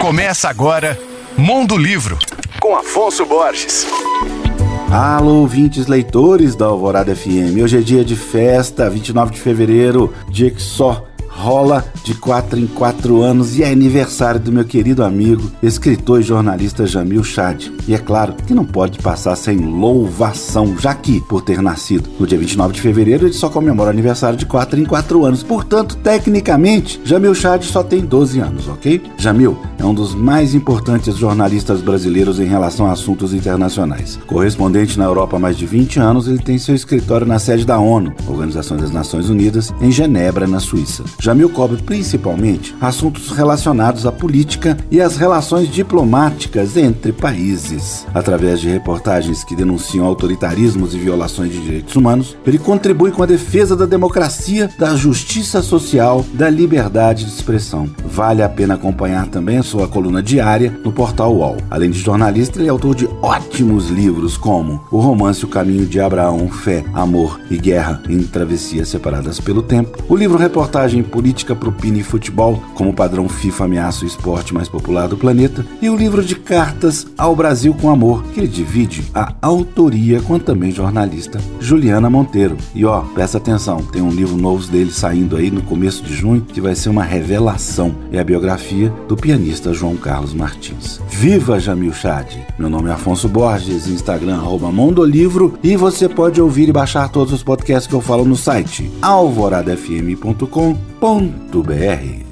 Começa agora Mundo Livro, com Afonso Borges. Alô, ouvintes leitores da Alvorada FM. Hoje é dia de festa, 29 de fevereiro, dia que só rola de quatro em quatro anos e é aniversário do meu querido amigo, escritor e jornalista Jamil Chad. E é claro que não pode passar sem louvação, já que, por ter nascido no dia 29 de fevereiro, ele só comemora aniversário de quatro em quatro anos. Portanto, tecnicamente, Jamil Chad só tem 12 anos, ok? Jamil é um dos mais importantes jornalistas brasileiros em relação a assuntos internacionais. Correspondente na Europa há mais de 20 anos, ele tem seu escritório na sede da ONU, Organização das Nações Unidas, em Genebra, na Suíça. Jamil cobre principalmente assuntos relacionados à política e às relações diplomáticas entre países. Através de reportagens que denunciam autoritarismos e violações de direitos humanos, ele contribui com a defesa da democracia, da justiça social, da liberdade de expressão. Vale a pena acompanhar também a sua coluna diária no portal UOL. Além de jornalista, ele é autor de ótimos livros como o romance O Caminho de Abraão, Fé, Amor e Guerra em Travessias Separadas pelo Tempo, o livro Reportagem Política, Propina e Futebol, como padrão FIFA ameaça o esporte mais popular do planeta, e o livro de cartas ao Brasil com Amor, que ele divide a autoria com a também jornalista Juliana Monteiro. E ó, presta atenção, tem um livro novo dele saindo aí no começo de junho que vai ser uma revelação. É a biografia do pianista João Carlos Martins. Viva Jamil Chad! Meu nome é Afonso Borges, Instagram arroba Mondolivro e você pode ouvir e baixar todos os podcasts que eu falo no site alvoradafm.com www.radiocultura.com.br